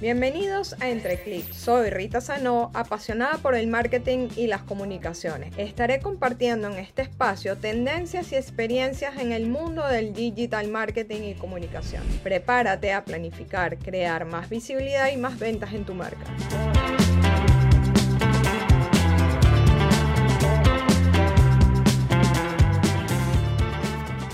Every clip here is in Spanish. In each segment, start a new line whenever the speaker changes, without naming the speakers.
Bienvenidos a Entre Clics. Soy Rita Sanó, apasionada por el marketing y las comunicaciones. Estaré compartiendo en este espacio tendencias y experiencias en el mundo del digital marketing y comunicación. Prepárate a planificar, crear más visibilidad y más ventas en tu marca.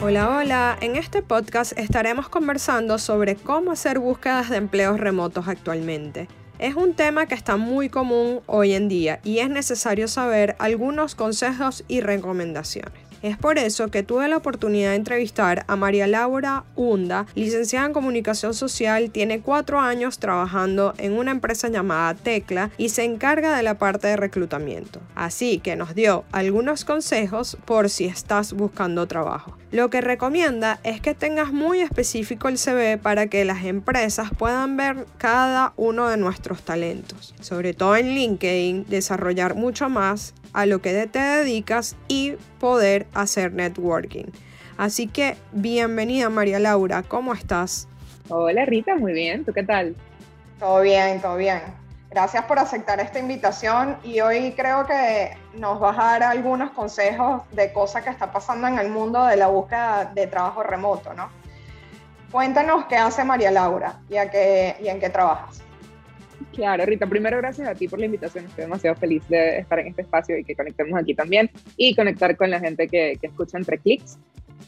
Hola, hola. En este podcast estaremos conversando sobre cómo hacer búsquedas de empleos remotos actualmente. Es un tema que está muy común hoy en día y es necesario saber algunos consejos y recomendaciones. Es por eso que tuve la oportunidad de entrevistar a María Laura Hunda, licenciada en comunicación social, tiene cuatro años trabajando en una empresa llamada Tecla y se encarga de la parte de reclutamiento. Así que nos dio algunos consejos por si estás buscando trabajo. Lo que recomienda es que tengas muy específico el CV para que las empresas puedan ver cada uno de nuestros talentos. Sobre todo en LinkedIn, desarrollar mucho más a lo que te dedicas y poder hacer networking. Así que bienvenida María Laura, ¿cómo estás?
Hola Rita, muy bien, ¿tú qué tal?
Todo bien, todo bien. Gracias por aceptar esta invitación y hoy creo que nos vas a dar algunos consejos de cosas que está pasando en el mundo de la búsqueda de trabajo remoto, ¿no? Cuéntanos qué hace María Laura y, a qué, y en qué trabajas.
Claro, Rita, primero gracias a ti por la invitación. Estoy demasiado feliz de estar en este espacio y que conectemos aquí también y conectar con la gente que, que escucha entre clics.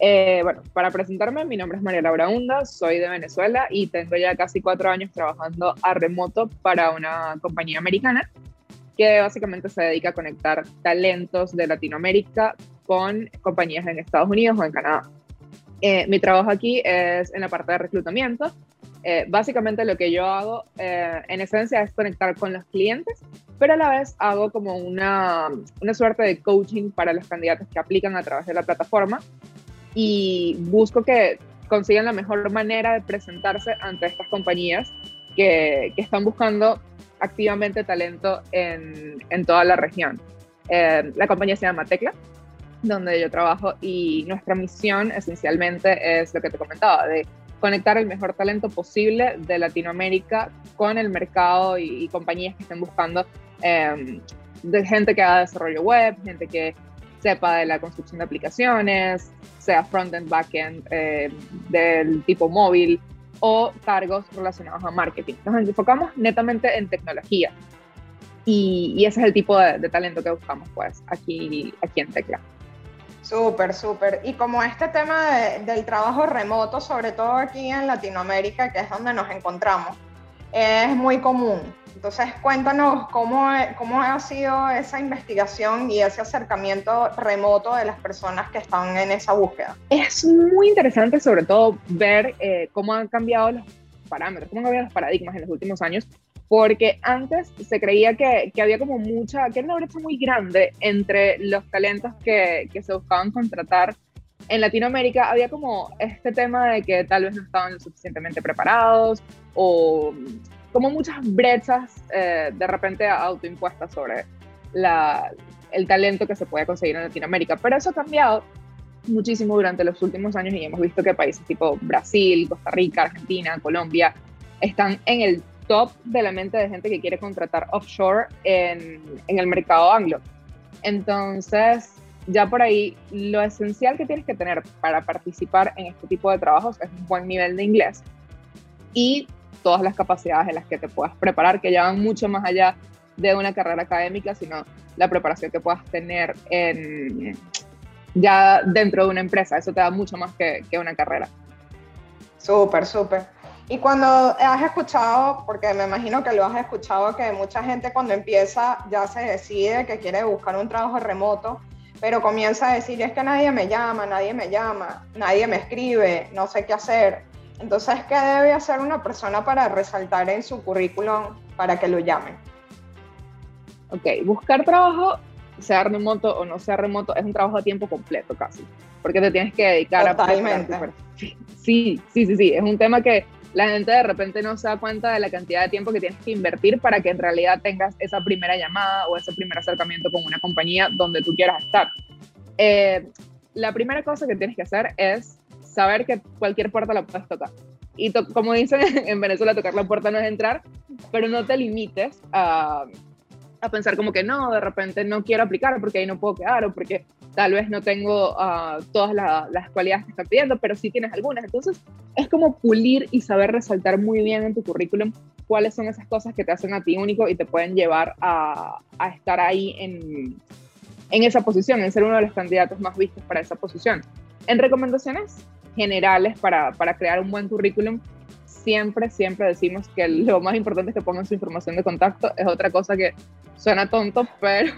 Eh, bueno, para presentarme, mi nombre es María Laura Hunda, soy de Venezuela y tengo ya casi cuatro años trabajando a remoto para una compañía americana que básicamente se dedica a conectar talentos de Latinoamérica con compañías en Estados Unidos o en Canadá. Eh, mi trabajo aquí es en la parte de reclutamiento eh, básicamente lo que yo hago eh, en esencia es conectar con los clientes, pero a la vez hago como una, una suerte de coaching para los candidatos que aplican a través de la plataforma y busco que consigan la mejor manera de presentarse ante estas compañías que, que están buscando activamente talento en, en toda la región. Eh, la compañía se llama Tecla, donde yo trabajo y nuestra misión esencialmente es lo que te comentaba, de conectar el mejor talento posible de Latinoamérica con el mercado y, compañías que estén buscando em, de gente que haga desarrollo web, gente que sepa de la construcción de aplicaciones, sea front-end, back-end, em, del tipo móvil o cargos relacionados a marketing. Nos enfocamos netamente en tecnología y, ese es el tipo de, de, talento que buscamos pues aquí, aquí en Tecla.
Súper, súper. Y como este tema del trabajo remoto, sobre todo aquí en Latinoamérica, que es donde nos encontramos, es muy común. Entonces, cuéntanos cómo, cómo ha sido esa investigación y ese acercamiento remoto de las personas que están en esa búsqueda.
Es muy interesante, sobre todo, ver eh, cómo han cambiado los parámetros, cómo han cambiado los paradigmas en los últimos años porque antes se creía que, que, había como mucha, que era una brecha muy grande entre los talentos que, que, se buscaban contratar en Latinoamérica. Había como este tema de que tal vez no estaban lo suficientemente preparados o como muchas brechas eh, de repente autoimpuestas sobre la, el talento que se puede conseguir en Latinoamérica. Pero eso ha cambiado muchísimo durante los últimos años y hemos visto que países tipo Brasil, Costa Rica, Argentina, Colombia están en el top de la mente de gente que quiere contratar offshore en, en el mercado anglo. Entonces, ya por ahí, lo esencial que tienes que tener para participar en este tipo de trabajos es un buen nivel de inglés y todas las capacidades en las que te puedas preparar, que ya van mucho más allá de una carrera académica, sino la preparación que puedas tener en, ya dentro de una empresa. Eso te da mucho más que, que una carrera.
Súper, súper. Y cuando has escuchado, porque me imagino que lo has escuchado, que mucha gente cuando empieza ya se decide que quiere buscar un trabajo remoto, pero comienza a decir, es que nadie me llama, nadie me llama, nadie me escribe, no sé qué hacer. Entonces, ¿qué debe hacer una persona para resaltar en su currículum para que lo llamen?
Ok, buscar trabajo, sea remoto o no sea remoto, es un trabajo a tiempo completo casi, porque te tienes que dedicar
Totalmente. a...
Sí, sí, sí, sí, es un tema que la gente de repente no se da cuenta de la cantidad de tiempo que tienes que invertir para que en realidad tengas esa primera llamada o ese primer acercamiento con una compañía donde tú quieras estar. Eh, la primera cosa que tienes que hacer es saber que cualquier puerta la puedes tocar. Y como dicen en Venezuela, tocar la puerta no es entrar, pero no te limites a, a pensar como que no, de repente no quiero aplicar porque ahí no puedo quedar o porque tal vez no tengo uh, todas las cualidades que están pidiendo, pero sí tienes algunas. Entonces, es como pulir y saber resaltar muy bien en tu currículum cuáles son esas cosas que te hacen a ti único y te pueden llevar a, a estar ahí en, en esa posición, en ser uno de los candidatos más vistos para esa posición. En recomendaciones generales para, para crear un buen currículum, siempre, siempre decimos que lo más importante es que pongan su información de contacto. Es otra cosa que suena tonto, pero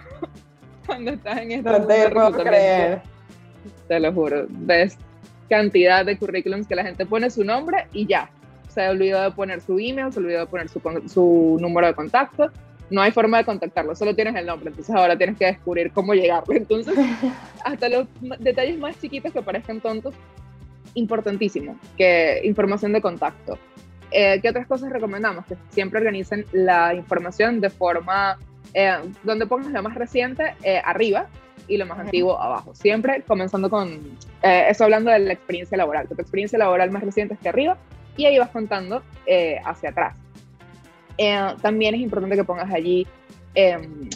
cuando estás en esta...
No te puedo creer.
Te lo juro. Ves cantidad de currículums que la gente pone su nombre y ya. Se olvidó de poner su email, se olvidó de poner su, su número de contacto. No hay forma de contactarlo, solo tienes el nombre. Entonces ahora tienes que descubrir cómo llegarle. Entonces, hasta los detalles más chiquitos que parezcan tontos, importantísimo, que información de contacto. Eh, ¿Qué otras cosas recomendamos? Que siempre organicen la información de forma eh, donde pongas lo más reciente eh, arriba y lo más antiguo abajo. Siempre comenzando con eso hablando de la experiencia laboral. Tu experiencia laboral más reciente que arriba y ahí vas contando hacia atrás. también es importante que pongas allí em,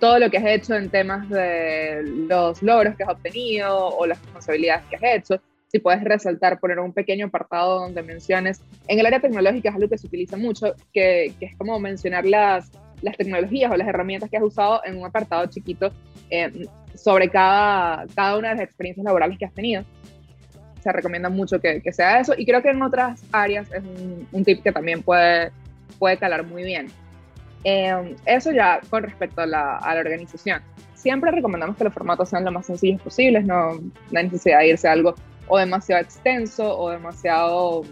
todo lo que has hecho en temas de los logros que has obtenido o las responsabilidades que has hecho si puedes resaltar, poner un pequeño apartado donde menciones, en el área tecnológica es algo que se utiliza mucho, que, que es como mencionar las, las tecnologías o las herramientas que has usado en un apartado chiquito eh, sobre cada, cada una de las experiencias laborales que has tenido. Se recomienda mucho que, que sea eso y creo que en otras áreas es un, un tip que también puede, puede calar muy bien. Eh, eso ya con respecto a la, a la, organización. Siempre recomendamos que los formatos sean lo más sencillos posibles, no, no hay necesidad de irse a algo o demasiado extenso o demasiado,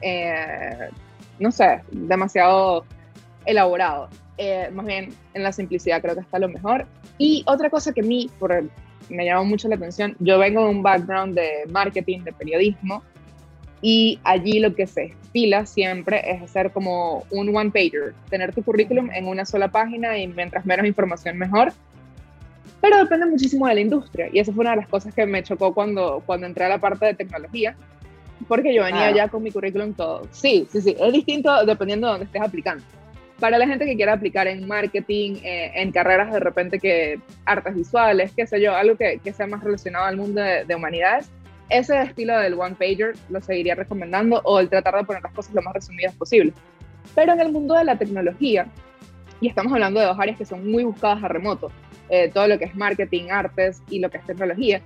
eh, no sé, demasiado elaborado. Eh, más bien en la simplicidad creo que está lo mejor. Y otra cosa que a mí por, me llamó mucho la atención, yo vengo de un background de marketing, de periodismo, y allí lo que se estila siempre es hacer como un one-pager, tener tu currículum en una sola página y mientras menos información mejor, pero depende muchísimo de la industria. Y esa fue una de las cosas que me chocó cuando, cuando entré a la parte de tecnología, porque yo venía ya con mi currículum todo. Sí, sí, sí, es distinto dependiendo de dónde estés aplicando. Para la gente que quiera aplicar en marketing, eh, en carreras de repente que artes visuales, qué sé yo, algo que, que sea más relacionado al mundo de, de humanidades, ese estilo del one pager lo seguiría recomendando o el tratar de poner las cosas lo más resumidas posible. Pero en el mundo de la tecnología, y estamos hablando de dos áreas que son muy buscadas a remoto, eh, todo lo que es marketing, artes y lo que es tecnología.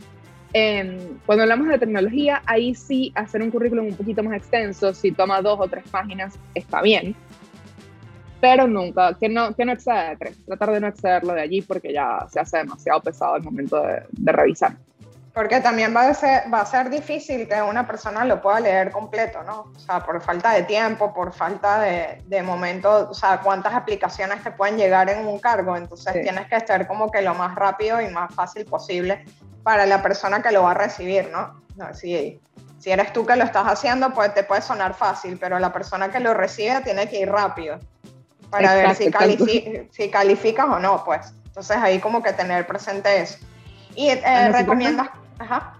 Eh, cuando hablamos de tecnología, ahí sí hacer un currículum un poquito más extenso, si toma dos o tres páginas, está bien, pero nunca, que no, que no exceda de tres, tratar de no excederlo de allí porque ya se hace demasiado pesado el momento de, de revisar.
Porque también va a, ser, va a ser difícil que una persona lo pueda leer completo, ¿no? O sea, por falta de tiempo, por falta de, de momento, o sea, cuántas aplicaciones te pueden llegar en un cargo. Entonces sí. tienes que estar como que lo más rápido y más fácil posible para la persona que lo va a recibir, ¿no? Si, si eres tú que lo estás haciendo, pues te puede sonar fácil, pero la persona que lo recibe tiene que ir rápido para exacto, ver si, califi si calificas o no, pues. Entonces ahí como que tener presente eso. Y eh, recomiendas... Ajá.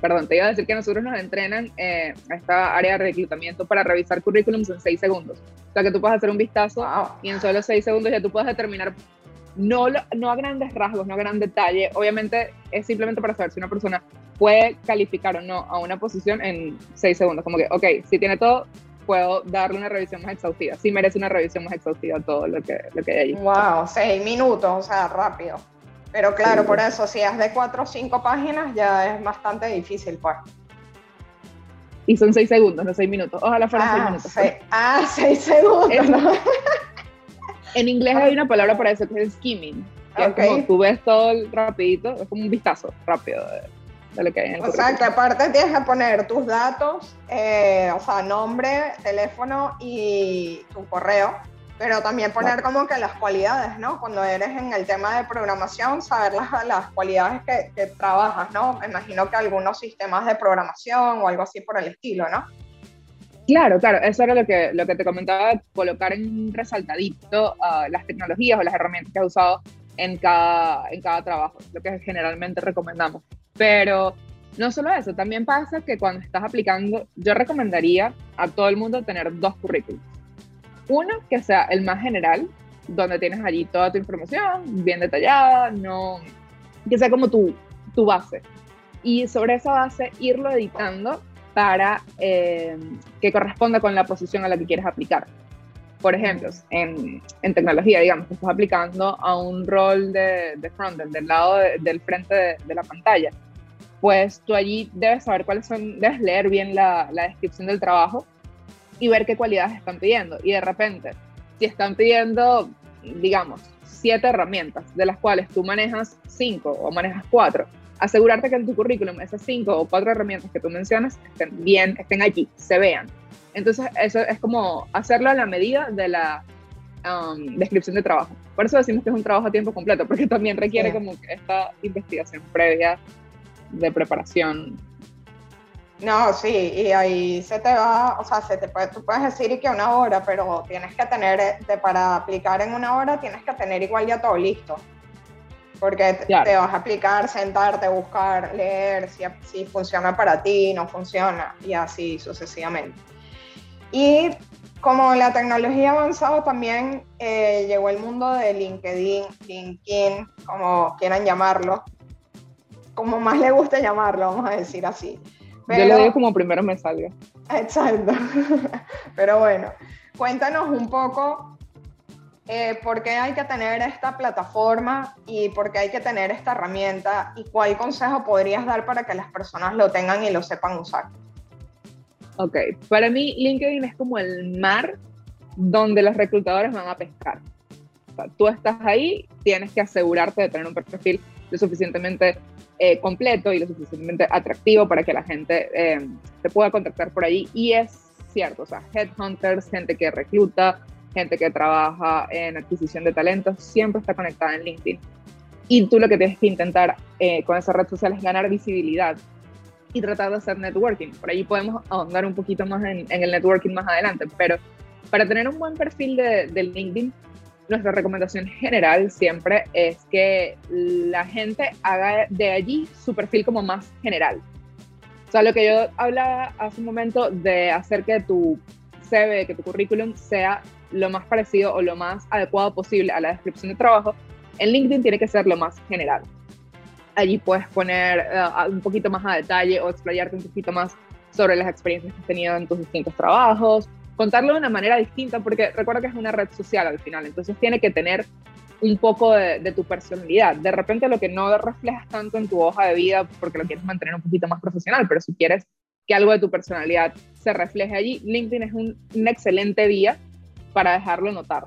Perdón, te iba a decir que nosotros nos entrenan eh, a esta área de reclutamiento para revisar currículums en seis segundos. O sea, que tú puedes hacer un vistazo wow. y en solo seis segundos ya tú puedes determinar, no, no a grandes rasgos, no a gran detalle, obviamente es simplemente para saber si una persona puede calificar o no a una posición en seis segundos. Como que, ok, si tiene todo, puedo darle una revisión más exhaustiva. Si merece una revisión más exhaustiva todo lo que, lo que hay allí.
Wow, seis minutos, o sea, rápido. Pero claro, sí. por eso, si es de cuatro o cinco páginas, ya es bastante difícil, pues.
Y son seis segundos, no seis minutos. Ojalá fueran
ah,
seis minutos.
Seis, ah, seis segundos.
En inglés hay una palabra para eso que es skimming. Que okay. es como tú ves todo rapidito, es como un vistazo rápido de, de lo que hay en el
O sea, que aparte tienes que poner tus datos, eh, o sea, nombre, teléfono y tu correo pero también poner como que las cualidades, ¿no? Cuando eres en el tema de programación, saber las, las cualidades que, que, trabajas, ¿no? Me imagino que algunos sistemas de programación o algo así por el estilo, ¿no?
Claro, claro, eso era lo que, lo que te comentaba, colocar en resaltadito uh, las tecnologías o las herramientas que has usado en cada, en cada trabajo, lo que generalmente recomendamos. Pero no solo eso, también pasa que cuando estás aplicando, yo recomendaría a todo el mundo tener dos currículums uno que sea el más general, donde tienes allí toda tu información bien detallada, no, que sea como tu, tu base. Y sobre esa base irlo editando para eh, que corresponda con la posición a la que quieres aplicar. Por ejemplo, en, en tecnología, digamos, que estás aplicando a un rol de, de frontend, del lado del frente de, de, la pantalla, pues tú allí debes saber cuáles son, debes leer bien la, la descripción del trabajo y ver qué cualidades están pidiendo. Y de repente, si están pidiendo, digamos, siete herramientas, de las cuales tú manejas cinco o manejas cuatro, asegurarte que en tu currículum esas cinco o cuatro herramientas que tú mencionas estén bien, estén allí, se vean. Entonces, eso es como hacerlo a la medida de la um, descripción de trabajo. Por eso decimos que es un trabajo a tiempo completo, porque también requiere como esta investigación previa de preparación
no, sí, y ahí se te va, o sea, se te puede, tú puedes decir que una hora, pero tienes que tener, eh, para aplicar en una hora, tienes que tener igual ya todo listo. Porque te vas a aplicar, sentarte, buscar, leer, si, si funciona para ti, no funciona, y así sucesivamente. Y como la tecnología ha avanzado, también eh, llegó el mundo de LinkedIn, LinkedIn, como quieran llamarlo, como más le guste llamarlo, vamos a decir así
yo lo digo como primero me salga.
Exacto. Pero bueno, cuéntanos un poco eh, por qué hay que tener esta plataforma y por qué hay que tener esta herramienta y cuál consejo podrías dar para que las personas lo tengan y lo sepan usar.
Ok, para mí LinkedIn es como el mar donde los reclutadores van a pescar. O sea, tú estás ahí, tienes que asegurarte de tener un perfil lo suficientemente eh, completo y lo suficientemente atractivo para que la gente eh, te pueda contactar por ahí. Y es cierto, o sea, headhunters, gente que recluta, gente que trabaja en adquisición de talentos, siempre está conectada en LinkedIn. Y tú lo que tienes que intentar eh, con esa red social es ganar visibilidad y tratar de hacer networking. Por ahí podemos ahondar un poquito más en, en el networking más adelante, pero para tener un buen perfil de, de LinkedIn nuestra recomendación general siempre es que la gente haga de allí su perfil como más general. O sea, lo que yo hablaba hace un momento de hacer que tu CV, que tu currículum sea lo más parecido o lo más adecuado posible a la descripción de trabajo, en LinkedIn tiene que ser lo más general. Allí puedes poner uh, un poquito más a detalle o explayarte un poquito más sobre las experiencias que has tenido en tus distintos trabajos, contarlo de una manera distinta, porque recuerda que es una red social al final, entonces tiene que tener un poco de, tu personalidad. De repente lo que no reflejas tanto en tu hoja de vida porque lo quieres mantener un poquito más profesional, pero si quieres que algo de tu personalidad se refleje allí, LinkedIn es un, una excelente vía para dejarlo notar.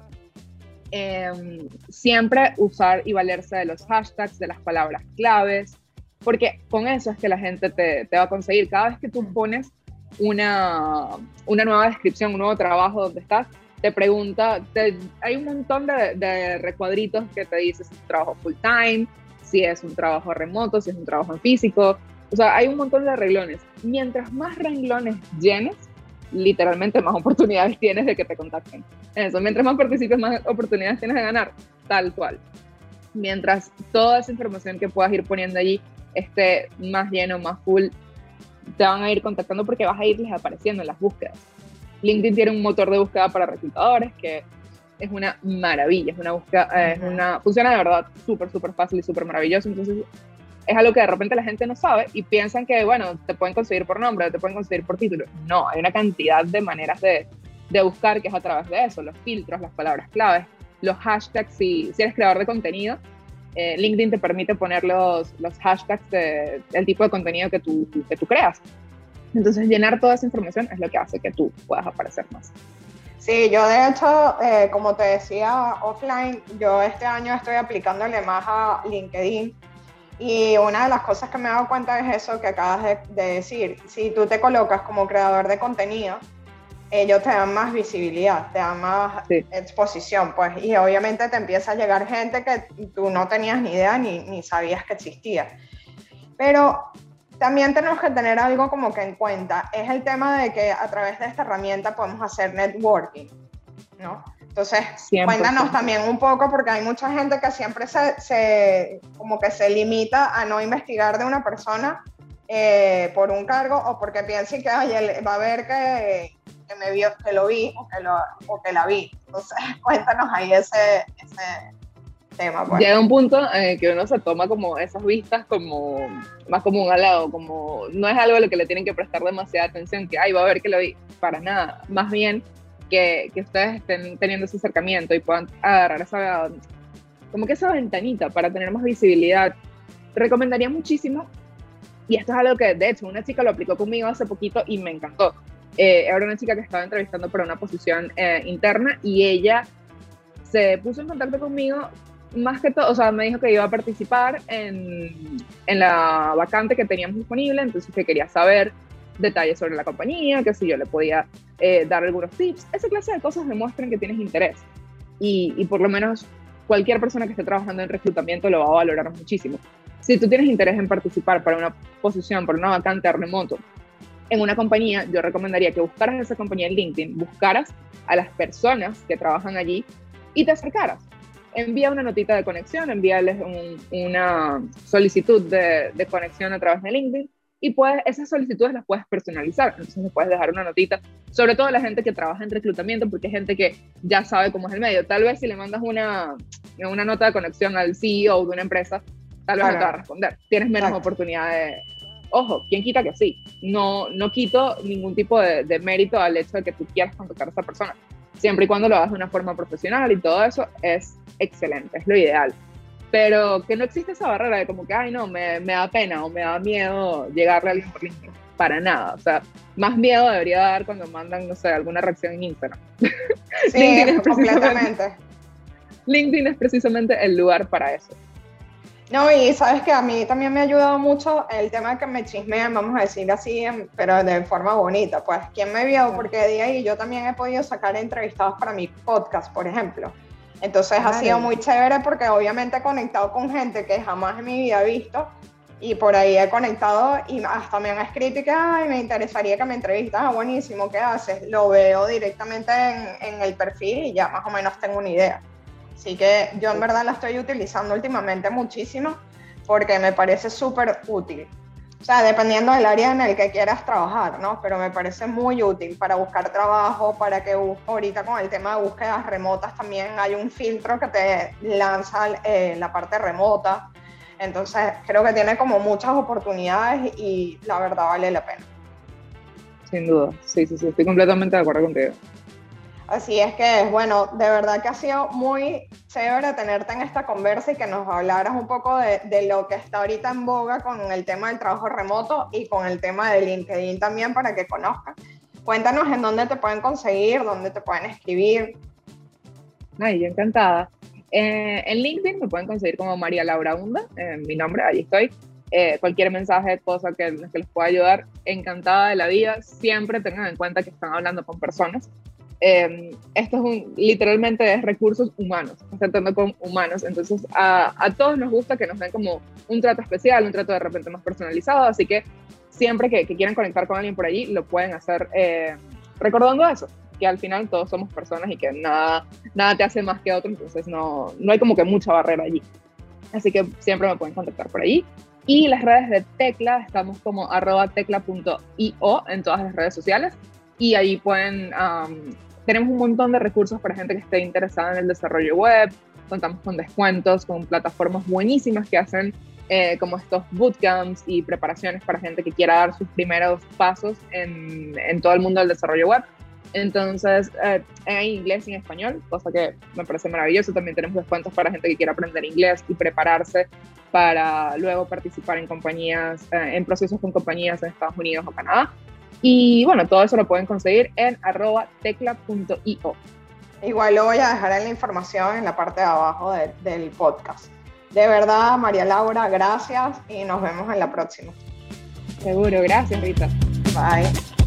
Em, siempre usar y valerse de los hashtags, de las palabras claves, porque con eso es que la gente te, te va a conseguir. Cada vez que tú pones una, una nueva descripción, un nuevo trabajo donde estás, te pregunta, hay un montón de, recuadritos que te dice si es un trabajo full time, si es un trabajo remoto, si es un trabajo en físico. O sea, hay un montón de renglones. Mientras más renglones llenes, literalmente más oportunidades tienes de que te contacten. Eso, mientras más participes, más oportunidades tienes de ganar, tal cual. Mientras toda esa información que puedas ir poniendo allí esté más lleno, más full, te van a ir contactando porque vas a irles apareciendo en las búsquedas. LinkedIn tiene un motor de búsqueda para reclutadores que es una maravilla, es una búsqueda, eh, es una, funciona de verdad súper, súper fácil y súper maravilloso. Entonces, es algo que de repente la gente no sabe y piensan que, bueno, te pueden conseguir por nombre, te pueden conseguir por título. No, hay una cantidad de maneras de, de buscar que es a través de eso, los filtros, las palabras claves, los hashtags, si, si eres creador de contenido, eh, LinkedIn te permite poner los, los hashtags del tipo de contenido que tú, que tú creas. Entonces, llenar toda esa información es lo que hace que tú puedas aparecer más.
Sí, yo de hecho, eh, como te decía offline, yo este año estoy aplicándole más a LinkedIn y una de las cosas que me he dado cuenta es eso que acabas de, de decir. Si tú te colocas como creador de contenido, ellos te dan más visibilidad, te dan más exposición, pues, y obviamente te empieza a llegar gente que tú no tenías ni idea ni, ni sabías que existía. Pero también tenemos que tener algo como que en cuenta, es el tema de que a través de esta herramienta podemos hacer networking, ¿no? Entonces, cuéntanos también un poco, porque hay mucha gente que siempre se, se, como que se limita a no investigar de una persona eh, por un cargo o porque piensa que va a ver que que me vio, que lo vi o que, lo, o que la vi. Entonces, cuéntanos ahí ese, ese tema. Pues.
Llega un punto en el que uno se toma como esas vistas como más como un alado, como no es algo a lo que le tienen que prestar demasiada atención, que, ay, va a ver que lo vi, para nada. Más bien que, que ustedes estén teniendo ese acercamiento y puedan agarrar esa, como que esa ventanita para tener más visibilidad. Recomendaría muchísimo y esto es algo que, de hecho, una chica lo aplicó conmigo hace poquito y me encantó. Eh, era una chica que estaba entrevistando para una posición eh, interna y ella se puso en contacto conmigo más que todo, o sea, me dijo que iba a participar en, en la vacante que teníamos disponible, entonces que quería saber detalles sobre la compañía, que si yo le podía eh, dar algunos tips. Esa clase de cosas demuestran que tienes interés y, y por lo menos cualquier persona que esté trabajando en reclutamiento lo va a valorar muchísimo. Si tú tienes interés en participar para una posición, para una vacante remoto en una compañía, yo recomendaría que buscaras esa compañía en LinkedIn, buscaras a las personas que trabajan allí y te acercaras. Envía una notita de conexión, envíales una solicitud de, de, conexión a través de LinkedIn y puedes, esas solicitudes las puedes personalizar. Entonces le puedes dejar una notita, sobre todo la gente que trabaja en reclutamiento, porque hay gente que ya sabe cómo es el medio. Tal vez si le mandas una, una nota de conexión al CEO de una empresa, tal vez no te va a responder. Tienes menos oportunidad de... Ojo, ¿quién quita que sí? No, no quito ningún tipo de, de, mérito al hecho de que tú quieras contactar a esa persona. Siempre y cuando lo hagas de una forma profesional y todo eso es excelente, es lo ideal. Pero que no existe esa barrera de como que, ay, no, me, me da pena o me da miedo llegarle a alguien por LinkedIn. Para nada. O sea, más miedo debería dar cuando mandan, no sé, alguna reacción en Instagram.
Sí, LinkedIn es completamente.
LinkedIn es precisamente el lugar para eso.
No, y sabes que a mí también me ha ayudado mucho el tema de que me chismean, vamos a decir así, pero de forma bonita. Pues, ¿quién me vio? Porque de ahí yo también he podido sacar entrevistados para mi podcast, por ejemplo. Entonces ha sido muy chévere porque obviamente he conectado con gente que jamás en mi vida he visto y por ahí he conectado y hasta me han escrito y que, ay, me interesaría que me entrevistas, ah, buenísimo, ¿qué haces? Lo veo directamente en, en el perfil y ya más o menos tengo una idea. Así que yo en verdad la estoy utilizando últimamente muchísimo porque me parece súper útil. O sea, dependiendo del área en el que quieras trabajar, ¿no? Pero me parece muy útil para buscar trabajo, para que ahorita con el tema de búsquedas remotas también hay un filtro que te lanza eh, la parte remota. Entonces, creo que tiene como muchas oportunidades y la verdad vale la pena.
Sin duda, sí, sí, sí, estoy completamente de acuerdo contigo.
Así es que, bueno, de verdad que ha sido muy chévere tenerte en esta conversa y que nos hablaras un poco de, lo que está ahorita en boga con el tema del trabajo remoto y con el tema de LinkedIn también para que conozcan. Cuéntanos en dónde te pueden conseguir, dónde te pueden escribir.
Ay, yo encantada. Eh, en LinkedIn me pueden conseguir como María Laura Hunda, eh, mi nombre, ahí estoy. Eh, cualquier mensaje, cosa que, que les pueda ayudar, encantada de la vida. Siempre tengan en cuenta que están hablando con personas eh, esto es un, literalmente es recursos humanos, tratando con humanos, entonces a, a, todos nos gusta que nos den como un trato especial, un trato de repente más personalizado, así que siempre que, que quieran conectar con alguien por allí, lo pueden hacer eh, recordando eso, que al final todos somos personas y que nada, nada te hace más que otro, entonces no, no hay como que mucha barrera allí. Así que siempre me pueden contactar por allí. Y las redes de Tecla, estamos como arroba tecla.io en todas las redes sociales y ahí pueden um, tenemos un montón de recursos para gente que esté interesada en el desarrollo web, contamos con descuentos, con plataformas buenísimas que hacen eh, como estos bootcamps y preparaciones para gente que quiera dar sus primeros pasos en, en todo el mundo del desarrollo web. Entonces, eh, en inglés y en español, cosa que me parece maravilloso. También tenemos descuentos para gente que quiera aprender inglés y prepararse para luego participar en compañías, eh, en procesos con compañías en Estados Unidos o Canadá. Y bueno, todo eso lo pueden conseguir en arroba tecla.io.
Igual lo voy a dejar en la información en la parte de abajo de, del podcast. De verdad, María Laura, gracias y nos vemos en la próxima.
Seguro, gracias Rita.
Bye.